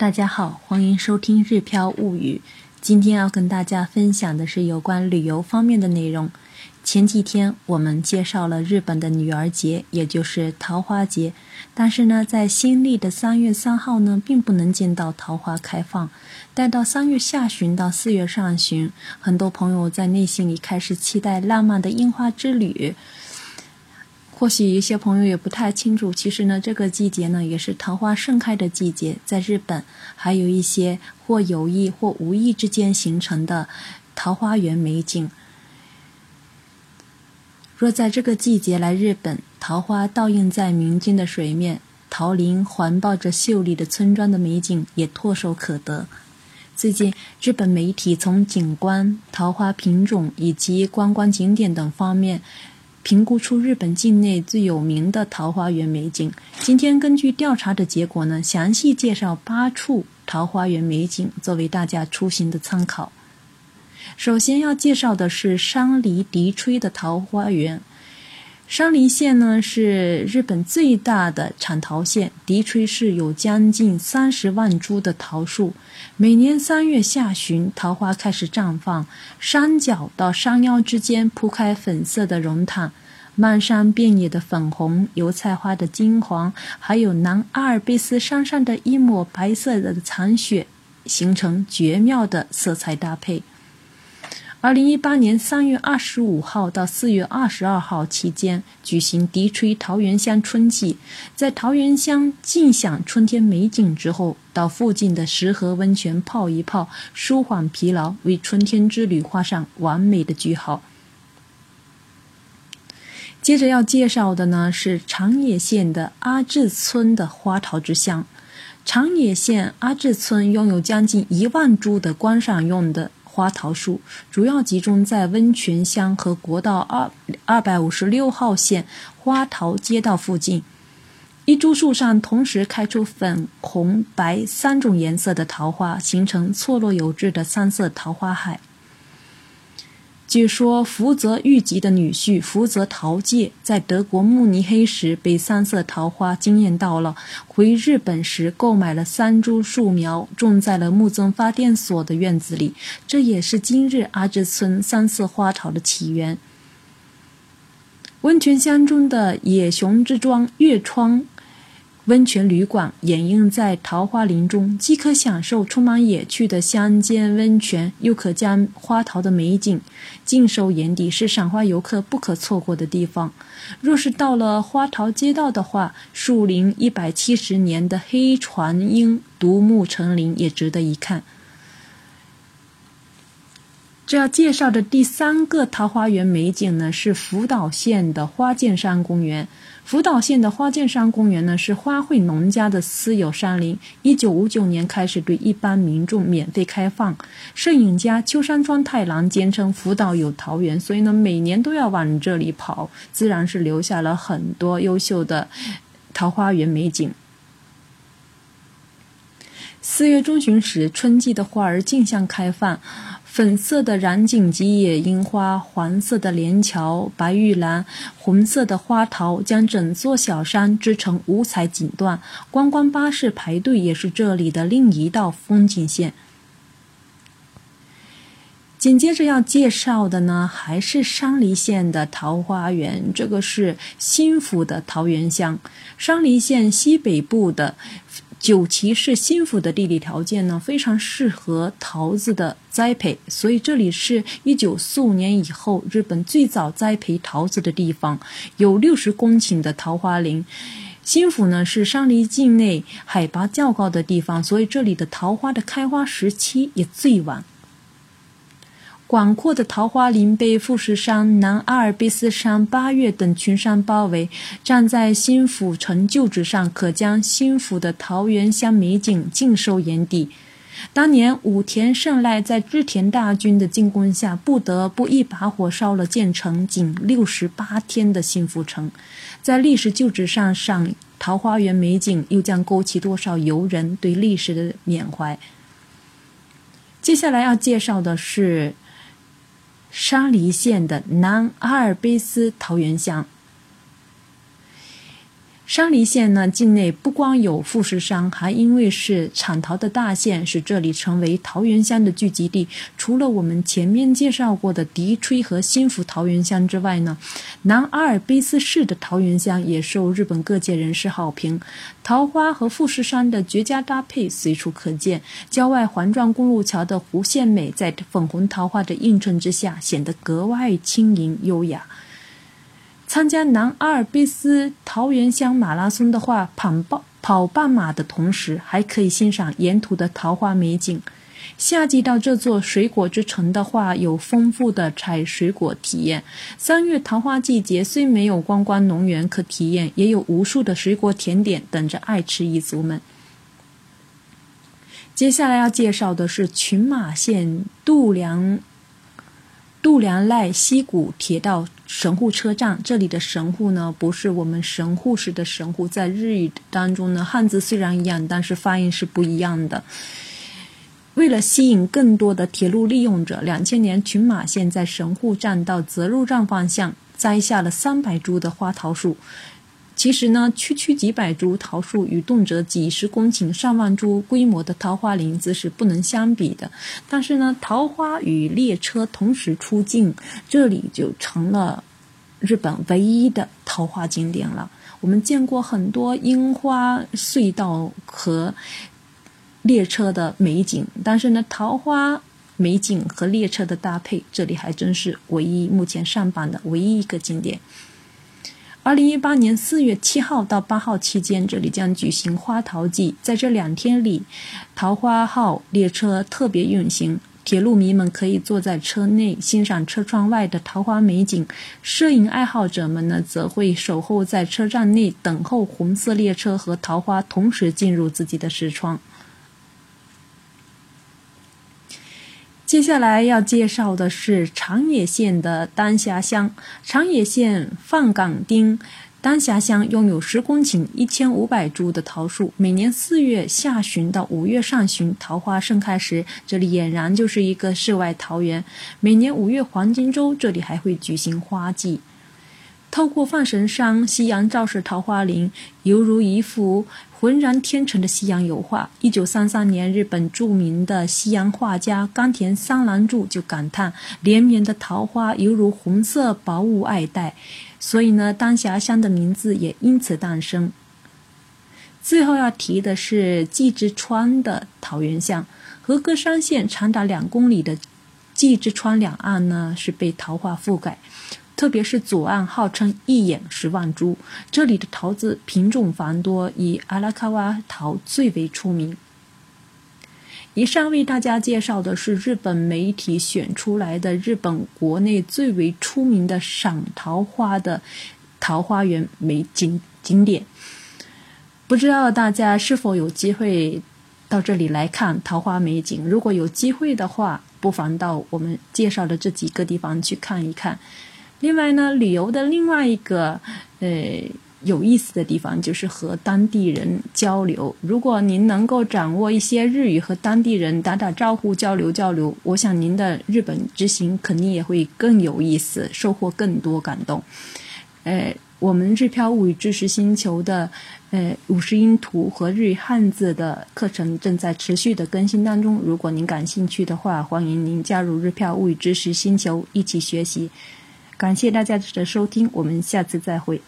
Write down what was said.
大家好，欢迎收听《日飘物语》。今天要跟大家分享的是有关旅游方面的内容。前几天我们介绍了日本的女儿节，也就是桃花节。但是呢，在新历的三月三号呢，并不能见到桃花开放。待到三月下旬到四月上旬，很多朋友在内心里开始期待浪漫的樱花之旅。或许一些朋友也不太清楚，其实呢，这个季节呢也是桃花盛开的季节。在日本，还有一些或有意或无意之间形成的桃花源美景。若在这个季节来日本，桃花倒映在明净的水面，桃林环抱着秀丽的村庄的美景也唾手可得。最近，日本媒体从景观、桃花品种以及观光景点等方面。评估出日本境内最有名的桃花源美景。今天根据调查的结果呢，详细介绍八处桃花源美景，作为大家出行的参考。首先要介绍的是山梨笛吹的桃花源。山梨县呢是日本最大的产桃县，笛吹市有将近三十万株的桃树。每年三月下旬，桃花开始绽放，山脚到山腰之间铺开粉色的绒毯，漫山遍野的粉红、油菜花的金黄，还有南阿尔卑斯山上的一抹白色的残雪，形成绝妙的色彩搭配。二零一八年三月二十五号到四月二十二号期间举行笛吹桃源乡春季，在桃源乡尽享春天美景之后，到附近的石河温泉泡一泡，舒缓疲劳，为春天之旅画上完美的句号。接着要介绍的呢是长野县的阿智村的花桃之乡。长野县阿智村拥有将近一万株的观赏用的。花桃树主要集中在温泉乡和国道二二百五十六号线花桃街道附近，一株树上同时开出粉、红、白三种颜色的桃花，形成错落有致的三色桃花海。据说福泽谕吉的女婿福泽桃介在德国慕尼黑时被三色桃花惊艳到了，回日本时购买了三株树苗，种在了木曾发电所的院子里。这也是今日阿志村三色花桃的起源。温泉乡中的野熊之庄月窗。温泉旅馆掩映在桃花林中，既可享受充满野趣的乡间温泉，又可将花桃的美景尽收眼底，是赏花游客不可错过的地方。若是到了花桃街道的话，树龄一百七十年的黑船樱独木成林，也值得一看。这要介绍的第三个桃花源美景呢，是福岛县的花见山公园。福岛县的花见山公园呢，是花卉农家的私有山林。一九五九年开始对一般民众免费开放。摄影家秋山庄太郎坚称福岛有桃源，所以呢，每年都要往这里跑，自然是留下了很多优秀的桃花源美景。四月中旬时，春季的花儿竞相开放。粉色的染井吉野樱花，黄色的连桥、白玉兰，红色的花桃，将整座小山织成五彩锦缎。观光巴士排队也是这里的另一道风景线。紧接着要介绍的呢，还是山梨县的桃花源，这个是新府的桃源乡，山梨县西北部的。九旗是新府的地理条件呢，非常适合桃子的栽培，所以这里是一九四五年以后日本最早栽培桃子的地方，有六十公顷的桃花林。新府呢是山梨境内海拔较高的地方，所以这里的桃花的开花时期也最晚。广阔的桃花林被富士山、南阿尔卑斯山、八月等群山包围。站在新府城旧址上，可将新府的桃源乡美景尽收眼底。当年武田胜赖在织田大军的进攻下，不得不一把火烧了建成仅六十八天的新府城。在历史旧址上赏桃花源美景，又将勾起多少游人对历史的缅怀？接下来要介绍的是。沙梨县的南阿尔卑斯桃源乡。山梨县呢，境内不光有富士山，还因为是产桃的大县，使这里成为桃源乡的聚集地。除了我们前面介绍过的笛吹和新福桃源乡之外呢，南阿尔卑斯市的桃源乡也受日本各界人士好评。桃花和富士山的绝佳搭配随处可见，郊外环状公路桥的弧线美，在粉红桃花的映衬之下，显得格外轻盈优雅。参加南阿尔卑斯桃源乡马拉松的话，跑半跑半马的同时，还可以欣赏沿途的桃花美景。夏季到这座水果之城的话，有丰富的采水果体验。三月桃花季节虽没有观光农园可体验，也有无数的水果甜点等着爱吃一族们。接下来要介绍的是群马县度良。度良赖溪谷铁道神户车站，这里的神户呢，不是我们神户市的神户，在日语当中呢，汉字虽然一样，但是发音是不一样的。为了吸引更多的铁路利用者，两千年群马县在神户站到泽入站方向栽下了三百株的花桃树。其实呢，区区几百株桃树与动辄几十公顷、上万株规模的桃花林子是不能相比的。但是呢，桃花与列车同时出境，这里就成了日本唯一的桃花景点了。我们见过很多樱花隧道和列车的美景，但是呢，桃花美景和列车的搭配，这里还真是唯一目前上榜的唯一一个景点。二零一八年四月七号到八号期间，这里将举行花桃季。在这两天里，桃花号列车特别运行，铁路迷们可以坐在车内欣赏车窗外的桃花美景；摄影爱好者们呢，则会守候在车站内等候红色列车和桃花同时进入自己的视窗。接下来要介绍的是长野县的丹霞乡。长野县放岗町丹霞乡拥有十公顷、一千五百株的桃树。每年四月下旬到五月上旬，桃花盛开时，这里俨然就是一个世外桃源。每年五月黄金周，这里还会举行花季。透过放神山，夕阳照射桃花林，犹如一幅。浑然天成的西洋油画。一九三三年，日本著名的西洋画家冈田三郎助就感叹：“连绵的桃花犹如红色薄雾爱戴。”所以呢，丹霞乡的名字也因此诞生。最后要提的是纪之川的桃源乡，和歌山县长达两公里的纪之川两岸呢，是被桃花覆盖。特别是左岸号称一眼十万株，这里的桃子品种繁多，以阿拉卡瓦桃最为出名。以上为大家介绍的是日本媒体选出来的日本国内最为出名的赏桃花的桃花源美景景点。不知道大家是否有机会到这里来看桃花美景？如果有机会的话，不妨到我们介绍的这几个地方去看一看。另外呢，旅游的另外一个呃有意思的地方就是和当地人交流。如果您能够掌握一些日语，和当地人打打招呼、交流交流，我想您的日本之行肯定也会更有意思，收获更多感动。呃，我们日漂物语知识星球的呃五十音图和日语汉字的课程正在持续的更新当中。如果您感兴趣的话，欢迎您加入日漂物语知识星球，一起学习。感谢大家的收听，我们下次再会。